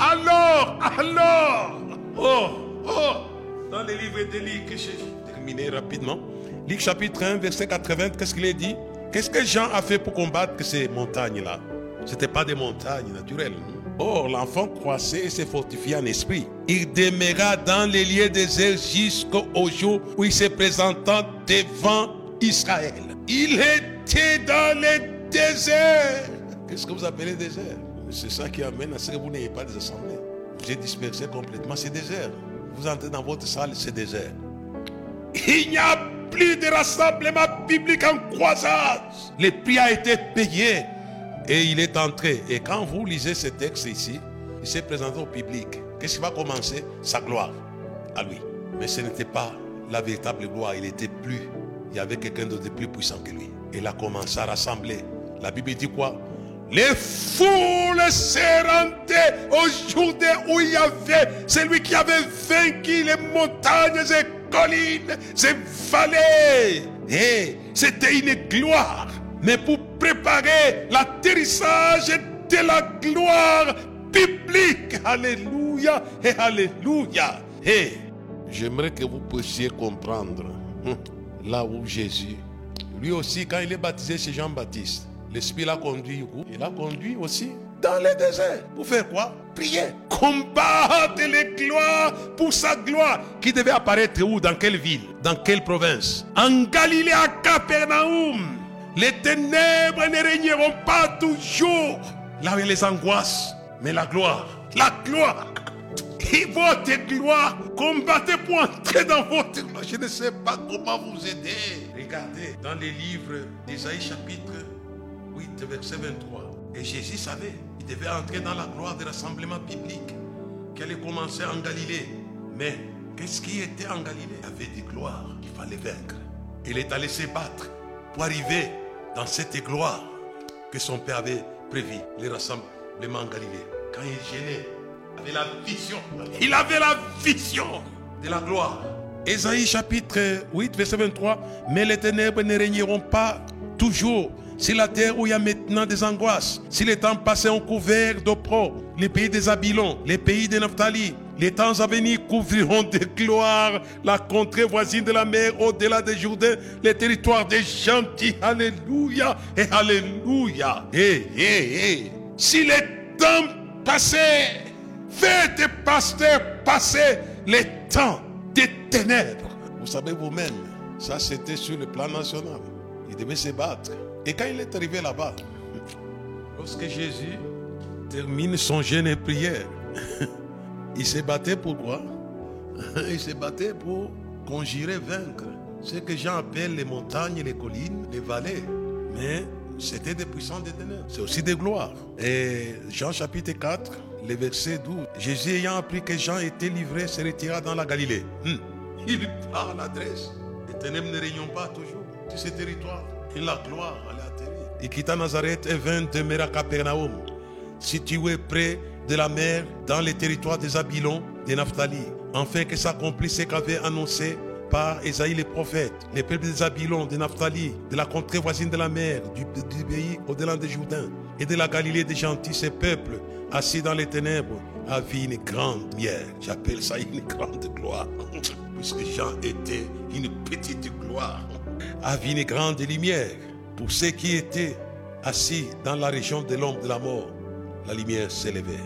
Alors, alors, oh, oh, dans les livres de Luc, que j'ai terminé rapidement. Luc chapitre 1, verset 80, qu'est-ce qu'il est dit? Qu'est-ce que Jean a fait pour combattre ces montagnes-là? Ce n'étaient pas des montagnes naturelles. Or, l'enfant croissait et se fortifiait en esprit. Il demeura dans les lieux déserts jusqu'au jour où il se présenta devant Israël. Il était dans les déserts. Qu'est-ce que vous appelez désert? C'est ça qui amène à ce que vous n'ayez pas des assemblées. Vous êtes dispersé complètement, c'est désert. Vous entrez dans votre salle, c'est désert. Il n'y a plus de rassemblement biblique en croissance. Le prix a été payé et il est entré. Et quand vous lisez ce texte ici, il s'est présenté au public. Qu'est-ce qui va commencer? Sa gloire à lui. Mais ce n'était pas la véritable gloire. Il était plus. Il y avait quelqu'un de plus puissant que lui. Il a commencé à rassembler. La Bible dit quoi? Les foules se rendaient au jour où il y avait celui qui avait vaincu les montagnes et collines, ces vallées. Et c'était une gloire. Mais pour préparer l'atterrissage de la gloire biblique. Alléluia et Alléluia. Et j'aimerais que vous puissiez comprendre hein, là où Jésus, lui aussi, quand il est baptisé chez Jean-Baptiste, l'Esprit l'a conduit où? Il l'a conduit aussi dans le désert. Pour faire quoi? Prier. Combattre les gloires pour sa gloire. Qui devait apparaître où? Dans quelle ville? Dans quelle province? En Galilée, à Capernaum. Les ténèbres ne régneront pas toujours. Là où il y a les angoisses. Mais la gloire. La gloire. Et votre gloire, combattez pour entrer dans votre gloire. Je ne sais pas comment vous aider. Regardez dans les livres d'Isaïe chapitre 8, verset 23. Et Jésus savait, il devait entrer dans la gloire du rassemblement biblique qui allait commencer en Galilée. Mais qu'est-ce qui était en Galilée? Il y avait des gloires qu'il fallait vaincre. Il est allé se battre pour arriver dans cette gloire que son père avait prévu, les rassemblements en Galilée. Quand il gênait, il avait la vision. Il avait la vision de la gloire. Ésaïe chapitre 8, verset 23. Mais les ténèbres ne régneront pas toujours si la terre où il y a maintenant des angoisses, si les temps passés ont couvert d'opprobre, les pays des Abilons, les pays de Naphtali, les temps à venir couvriront de gloire la contrée voisine de la mer au-delà des Jourdains, les territoires des gentils. Alléluia et Alléluia. Et, et, et. Si les temps passés, faites passer, passer les temps des ténèbres. Vous savez vous-même, ça c'était sur le plan national. Il Il devait se battre. Et quand il est arrivé là-bas, lorsque Jésus termine son jeûne et prière, il se battait pour quoi? Il se battait pour conjurer, vaincre. Ce que Jean appelle les montagnes, les collines, les vallées. Mais c'était des puissants des ténèbres. C'est aussi des gloires. Et Jean chapitre 4, le verset 12. Jésus ayant appris que Jean était livré, se retira dans la Galilée. Hmm. Il parle l'adresse. Les ténèbres ne régnent pas toujours sur ce territoire. Et la gloire allait atterrir. Il quitta Nazareth et vint demeurer à Capernaum, situé près de la mer, dans les territoires des Abilons, des Naphtali, afin que s'accomplisse ce qu'avait annoncé par Esaïe les prophètes, les peuples des Abilons, de Naphtali, de la contrée voisine de la mer, du, pays au-delà des Jourdains, et de la Galilée des gentils, ces peuples assis dans les ténèbres, a vu une grande lumière. J'appelle ça une grande gloire, puisque Jean était une petite gloire, a une grande lumière pour ceux qui étaient assis dans la région de l'ombre de la mort. La lumière s'élevait.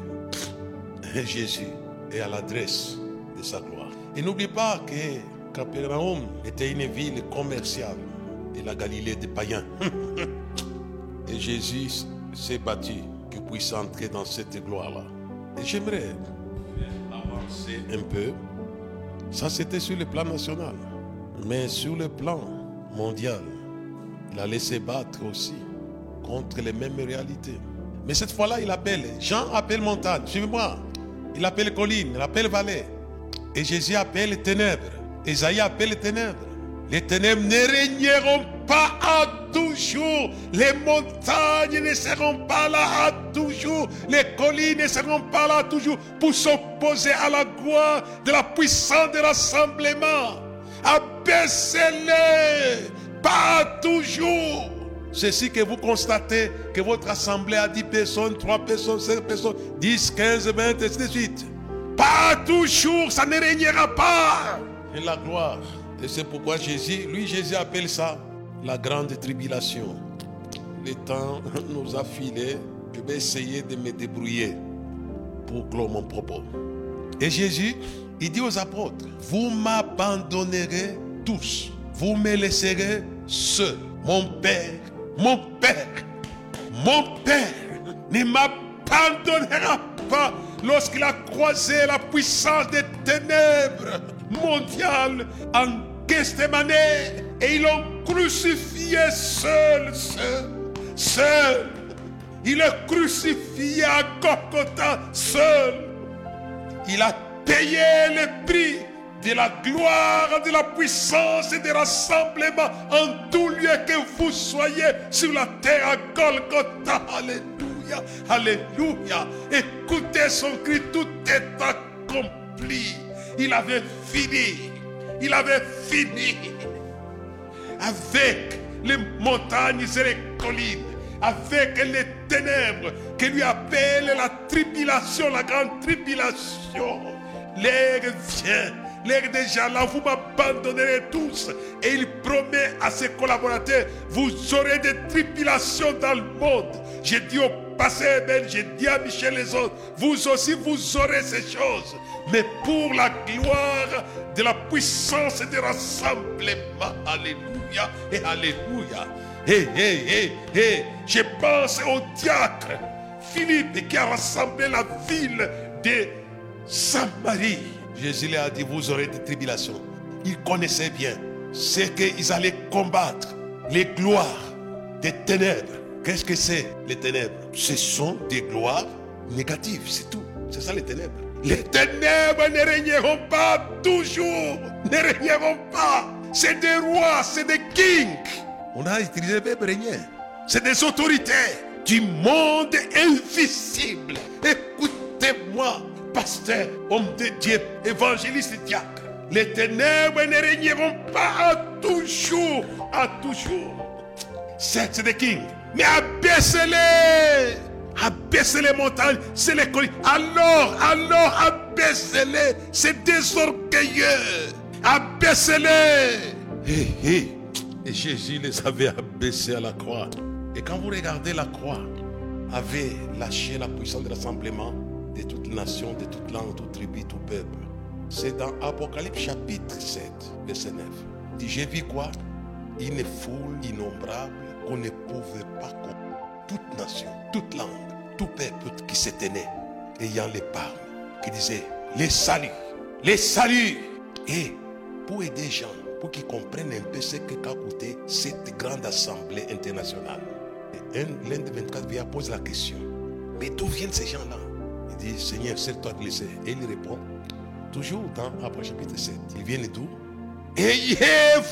Jésus est à l'adresse de sa gloire. Et n'oublie pas que Capernaum était une ville commerciale et la Galilée des païens. Et Jésus s'est battu qu'il puisse entrer dans cette gloire-là. Et j'aimerais avancer un peu. Ça, c'était sur le plan national. Mais sur le plan mondial, il allait se battre aussi contre les mêmes réalités. Mais cette fois-là, il appelle. Jean appelle montagne. Suivez-moi. Il appelle colline, il appelle vallée. Et Jésus appelle ténèbres. Esaïe appelle ténèbres. Les ténèbres ne régneront pas à toujours. Les montagnes ne seront pas là à toujours. Les collines ne seront pas là toujours pour s'opposer à la gloire de la puissance de rassemblement. Abaissez-les, pas toujours. Ceci que vous constatez que votre assemblée a 10 personnes, 3 personnes, 5 personnes, 10, 15, 20, ainsi de suite. Pas toujours, ça ne régnera pas. Et la gloire. Et c'est pourquoi Jésus, lui Jésus appelle ça la grande tribulation. Le temps nous a filé. Je vais essayer de me débrouiller pour clore mon propos. Et Jésus, il dit aux apôtres, vous m'abandonnerez tous. Vous me laisserez seul. Mon Père, mon Père, mon Père ne m'abandonnera pas lorsqu'il a croisé la puissance des ténèbres mondiales en Gethsemane et ils l'ont crucifié seul, seul, seul. Il est crucifié à Golgotha seul. Il a payé le prix de la gloire, de la puissance et du rassemblement en tout lieu que vous soyez sur la terre à Golgotha. Alléluia, Alléluia. Écoutez son cri, tout est accompli. Il avait fini. Il avait fini avec les montagnes et les collines, avec les ténèbres que lui appelle la tribulation, la grande tribulation. L'air vient, l'air déjà là, vous m'abandonnerez tous. Et il promet à ses collaborateurs, vous aurez des tribulations dans le monde. J'ai dit au passé, ben, j'ai dit à Michel les autres, vous aussi vous aurez ces choses. Mais pour la gloire de la puissance et du rassemblement. Alléluia et Alléluia. Hé, hé, hé, hé. Je pense au diacre Philippe qui a rassemblé la ville de Samarie. Jésus lui a dit, vous aurez des tribulations. Il connaissait bien ce qu'ils allaient combattre, les gloires des ténèbres. Qu'est-ce que c'est les ténèbres? Ce sont des gloires négatives, c'est tout. C'est ça les ténèbres. Les ténèbres ne régneront pas toujours. Ne régneront pas. C'est des rois, c'est des kings. On a utilisé le verbe régner. C'est des autorités du monde invisible. Écoutez-moi, pasteur, homme de Dieu, évangéliste, diacre. Les ténèbres ne régneront pas à toujours. À toujours. C'est des kings. Mais abaissez-les. Abaissez les montagnes, c'est les collines. Alors, alors, abaissez-les. C'est des orgueilleux. Abaissez-les. Et Jésus les avait abaissés à la croix. Et quand vous regardez la croix, avait lâché la puissance de rassemblement de toute nation, de toute langue, toute tribu, tout peuple. C'est dans Apocalypse chapitre 7, verset 9. Il dit, j'ai vu quoi? Une foule innombrable qu'on ne pouvait pas comprendre. Toute nation, toute langue, tout peuple qui se tenait, ayant les palmes, qui disait les saluts, les saluts. Et pour aider les gens, pour qu'ils comprennent un peu ce que qu'a coûté cette grande assemblée internationale. L'un des 24 vient poser la question, mais d'où viennent ces gens-là? Dit, Seigneur, c'est toi les sais. Et il répond, toujours dans Abraham chapitre 7, ils viennent d'où? Ayez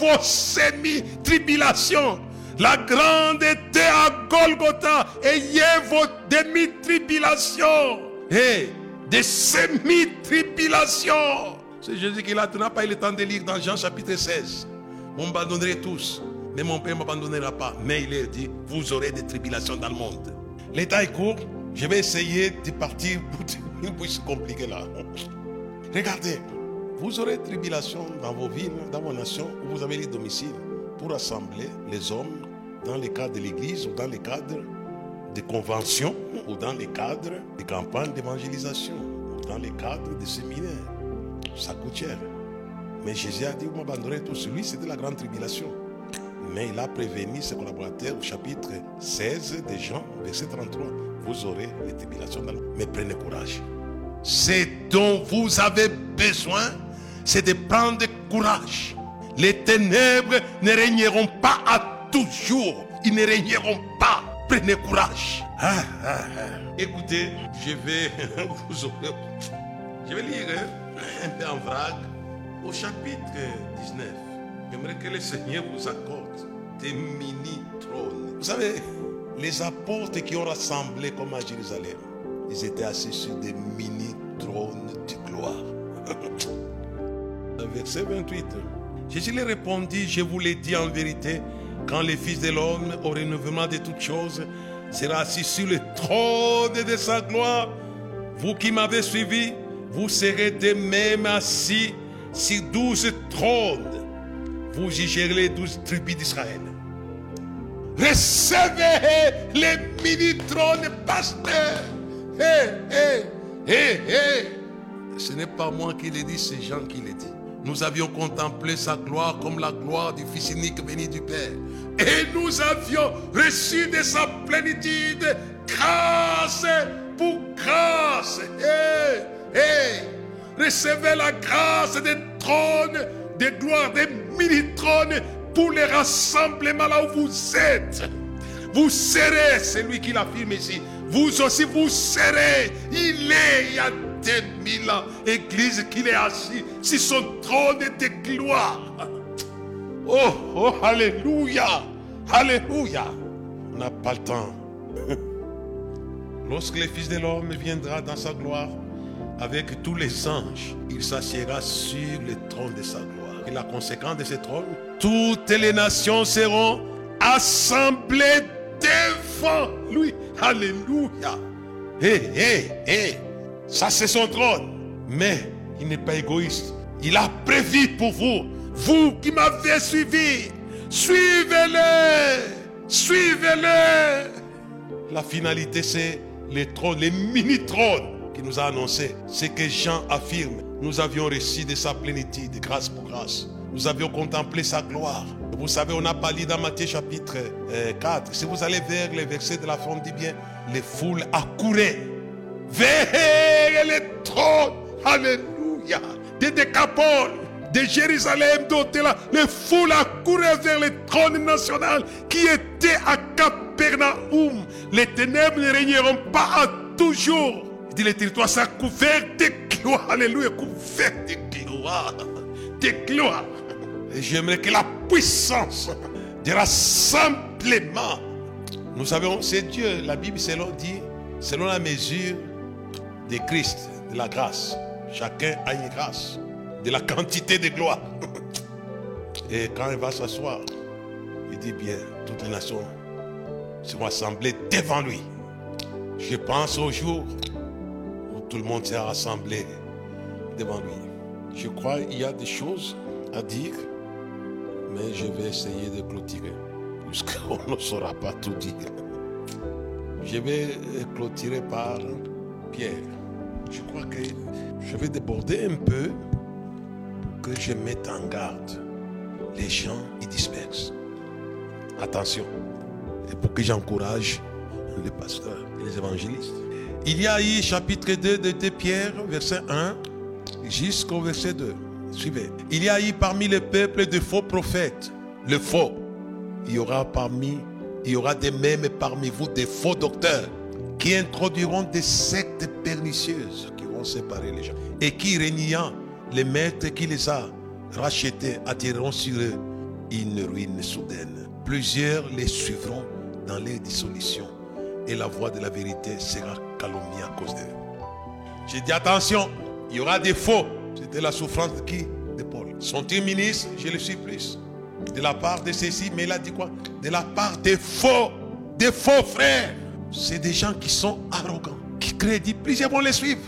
vos semi-tribulations. La grande était à Golgotha. Ayez vos demi-tribulations. Et des semi-tribulations. C'est Jésus qui l'a, n'as pas eu le temps de lire dans Jean chapitre 16. Vous m'abandonnerez tous, mais mon Père ne m'abandonnera pas. Mais il est dit, vous aurez des tribulations dans le monde. L'état est court. Je vais essayer de partir pour se compliquer là. Regardez, vous aurez tribulation dans vos villes, dans vos nations où vous avez les domiciles pour assembler les hommes dans le cadre de l'église ou dans le cadre de conventions ou dans le cadre de campagnes d'évangélisation ou dans le cadre de séminaires. Ça coûte cher. Mais Jésus a dit, vous m'abandonnerez tout. Celui, c'était la grande tribulation. Mais il a prévenu ses collaborateurs au chapitre 16 de Jean, verset 33. Vous aurez les tribulations dans Mais prenez courage. Ce dont vous avez besoin, c'est de prendre courage. Les ténèbres ne régneront pas à toujours. Ils ne régneront pas. Prenez courage. Ah, ah, ah. Écoutez, je vais vous Je vais lire hein, un peu en vrague au chapitre 19. J'aimerais que le Seigneur vous accorde des mini-trônes. Vous savez, les apôtres qui ont rassemblé comme à Jérusalem, ils étaient assis sur des mini-trônes de gloire. Verset 28. Jésus leur répondit, je vous l'ai dit en vérité, quand le Fils de l'homme, au renouvellement de toutes choses, sera assis sur le trône de sa gloire, vous qui m'avez suivi, vous serez de même assis sur douze trônes. Vous jugerez les douze tribus d'Israël. Recevez les mini-trônes, pasteur. Hé, hé, hé, hé. Ce n'est pas moi qui l'ai dit, c'est Jean qui l'a dit. Nous avions contemplé sa gloire comme la gloire du Fils unique béni du Père. Et nous avions reçu de sa plénitude grâce pour grâce. Hé, hé. Recevez la grâce des trônes, des gloires, des mini-trônes les rassemblements là où vous êtes. Vous serez, c'est lui qui l'affirme ici, vous aussi vous serez. Il est, il y a 2000 ans, église qu'il est assis sur son trône de gloire. Oh, oh, alléluia, alléluia. On n'a pas le temps. Lorsque le Fils de l'homme viendra dans sa gloire, avec tous les anges, il s'assiera sur le trône de sa gloire. Et la conséquence de ce trône, toutes les nations seront assemblées devant lui. Alléluia. Hé, hé, hé. Ça, c'est son trône. Mais il n'est pas égoïste. Il a prévu pour vous, vous qui m'avez suivi, suivez-le. Suivez-le. La finalité, c'est les trônes, les mini-trônes qu'il nous a annoncé. C'est que Jean affirme. Nous avions reçu de sa plénitude, de grâce pour grâce. Nous avions contemplé sa gloire. Vous savez, on n'a pas lu dans Matthieu chapitre 4. Si vous allez vers les versets de la fin, on dit bien, les foules accouraient vers les trônes. Alléluia. Des décapoles de Jérusalem, là, les foules accouraient vers les trônes national qui étaient à Capernaum. Les ténèbres ne régneront pas à toujours. Il dit, les territoires sont couverts de gloire. Alléluia, couverts de gloire. De gloire. Et j'aimerais que la puissance du rassemblement, nous savons, c'est Dieu, la Bible selon dit, selon la mesure de Christ, de la grâce. Chacun a une grâce, de la quantité de gloire. Et quand il va s'asseoir, il dit bien, toutes les nations seront assemblées devant lui. Je pense au jour tout le monde sera rassemblé devant lui. Je crois qu'il y a des choses à dire, mais je vais essayer de clôturer, puisqu'on ne saura pas tout dire. Je vais clôturer par Pierre. Je crois que je vais déborder un peu que je mette en garde. Les gens, ils dispersent. Attention. Et pour que j'encourage les pasteurs et les évangélistes. Il y a eu chapitre 2 de 2 Pierre, verset 1 jusqu'au verset 2. Suivez. Il y a eu parmi le peuple de faux prophètes. Le faux. Il y aura parmi, il y aura des mêmes parmi vous des faux docteurs qui introduiront des sectes pernicieuses qui vont séparer les gens et qui régnant les maîtres qui les a rachetés attireront sur eux une ruine soudaine. Plusieurs les suivront dans les dissolutions et la voix de la vérité sera calomniée à cause d'eux. J'ai dit attention, il y aura des faux. C'était la souffrance de qui? De Paul. Sont-ils ministres Je le suis plus. De la part de ceci, mais il a dit quoi? De la part des faux, des faux frères. C'est des gens qui sont arrogants, qui créent, plusieurs vont les suivre.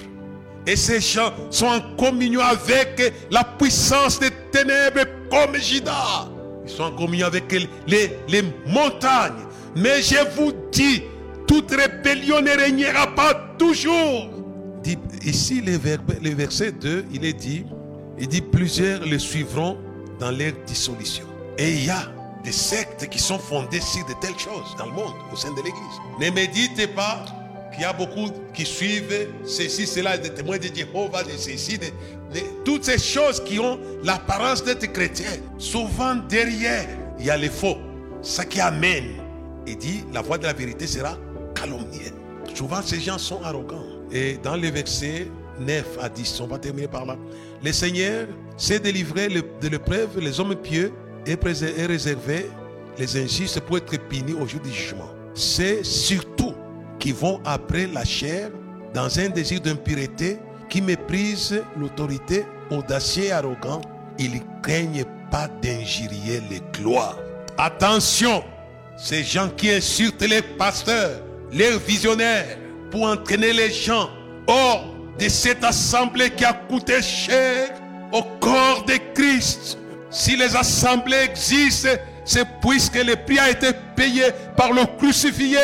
Et ces gens sont en communion avec la puissance des ténèbres comme Jida. Ils sont en communion avec les, les montagnes. Mais je vous dis, toute rébellion ne régnera pas toujours. Ici, le, verset 2, il est dit, il dit plusieurs le suivront dans leur dissolution. Et il y a des sectes qui sont fondées sur de telles choses dans le monde, au sein de l'Église. Ne méditez pas qu'il y a beaucoup qui suivent ceci, cela, des témoins de Jéhovah, de ceci, de, toutes ces choses qui ont l'apparence d'être chrétiens. Souvent derrière, il y a les faux. Ce qui amène. Il dit, la voix de la vérité sera Souvent, ces gens sont arrogants. Et dans les versets 9 à 10, on va terminer par là. Le Seigneur s'est délivré de l'épreuve les hommes pieux et, réservé les injustes pour être punis au jour du jugement. C'est surtout qui vont après la chair dans un désir d'impureté qui méprisent l'autorité audacieux et arrogant. Ils ne craignent pas d'injurier les gloires. Attention, ces gens qui insultent les pasteurs, les visionnaires, pour entraîner les gens hors de cette assemblée qui a coûté cher au corps de Christ. Si les assemblées existent, c'est puisque le prix a été payé par le crucifié,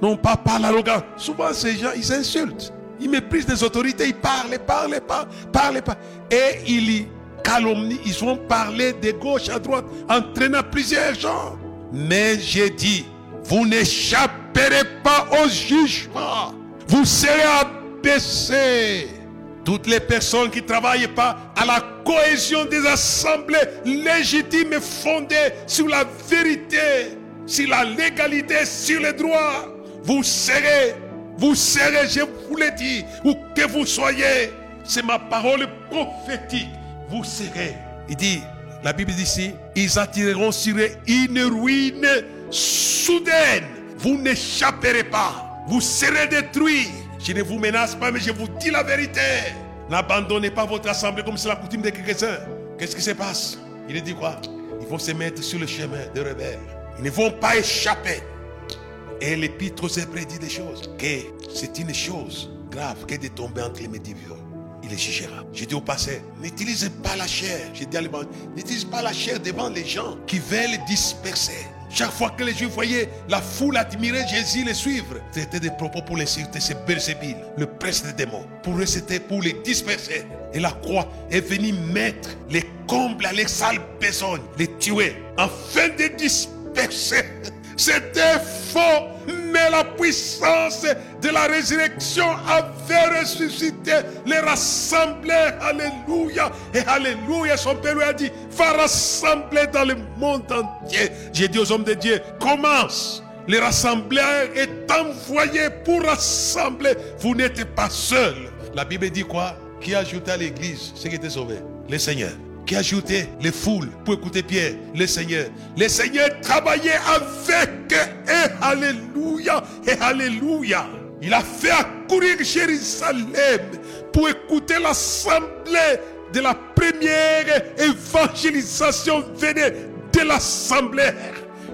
non pas par l'arrogance. Souvent, ces gens, ils insultent. Ils méprisent des autorités, ils parlent, parlent, parlent, parlent, parlent. Et ils calomnient, ils vont parler de gauche à droite, entraînant plusieurs gens. Mais j'ai dit, vous n'échapperez pas au jugement vous serez abaissés. Toutes les personnes qui ne travaillent pas à la cohésion des assemblées légitimes et fondées sur la vérité, sur la légalité, sur les droits, vous serez, vous serez, je vous l'ai dit, où que vous soyez, c'est ma parole prophétique, vous serez. Il dit, la Bible dit ici, ils attireront sur eux une ruine soudaine. Vous n'échapperez pas. Vous serez détruits. Je ne vous menace pas, mais je vous dis la vérité. N'abandonnez pas votre assemblée comme c'est la coutume des chrétiens. Qu'est-ce qui se passe? Il dit quoi? Ils vont se mettre sur le chemin des rebelles. Ils ne vont pas échapper. Et l'épître s'est prédit des choses. Que c'est une chose grave que de tomber entre les médivions. Il les jugera. J'ai dit au passé, n'utilisez pas la chair. J'ai dit à n'utilisez pas la chair devant les gens qui veulent disperser. Chaque fois que les Juifs voyaient la foule admirer Jésus les suivre, c'était des propos pour l'insulter, c'est Belzébul, le prince des démons. Pour eux, c'était pour les disperser. Et la croix est venue mettre les combles à les sales besognes, les tuer, afin de disperser. C'était faux mais la puissance de la résurrection avait ressuscité les rassemblés. Alléluia. Et Alléluia. Son Père lui a dit, va rassembler dans le monde entier. J'ai dit aux hommes de Dieu, commence. Les rassembleurs est envoyé pour rassembler. Vous n'êtes pas seuls. La Bible dit quoi? Qui a ajouté à l'église ce qui était sauvé Le Seigneur qui ajoutait les foules pour écouter Pierre, le Seigneur. Le Seigneur travaillait avec et Alléluia, et Alléluia. Il a fait accourir Jérusalem pour écouter l'assemblée de la première évangélisation venue de l'assemblée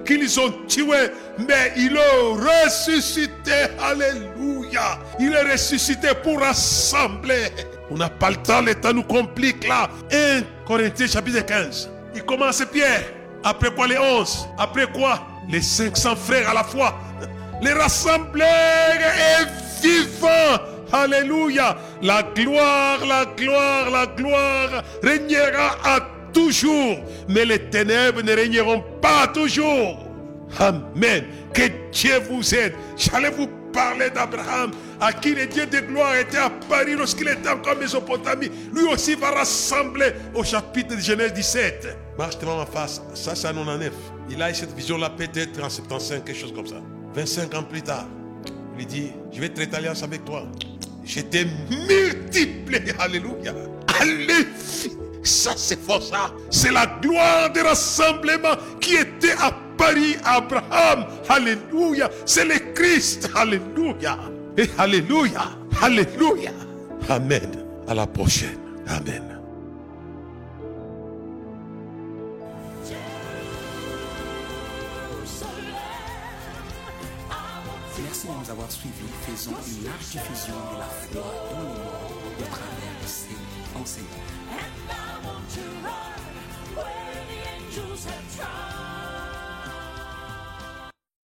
qu'ils ont tué, mais il a ressuscité. Alléluia. Il est ressuscité pour rassembler. On n'a pas le temps, le temps nous complique là. 1 Corinthiens chapitre 15. Il commence Pierre. Après quoi les 11 Après quoi? Les 500 frères à la fois. Les rassembleurs est vivant. Alléluia. La gloire, la gloire, la gloire régnera à toujours. Mais les ténèbres ne régneront pas toujours. Amen. Que Dieu vous aide. J'allais vous parler d'Abraham, à qui le Dieu de gloire était apparu lorsqu'il était encore en Mésopotamie. Lui aussi va rassembler au chapitre de Genèse 17. Marche devant ma face. Ça, c'est en 99. Il a eu cette vision-là peut-être en 75, quelque chose comme ça. 25 ans plus tard, il lui dit, je vais traiter alliance avec toi. Je t'ai multiplié. Alléluia. Alléluia. Ça, c'est fort, ça. C'est la gloire des rassemblements qui était à Abraham. Alléluia. C'est le Christ. Alléluia. Alléluia. Alléluia. Amen. À la prochaine. Amen. Merci de nous avoir suivis. Faisons une large diffusion de la foi dans le monde au travers de ces enseignements.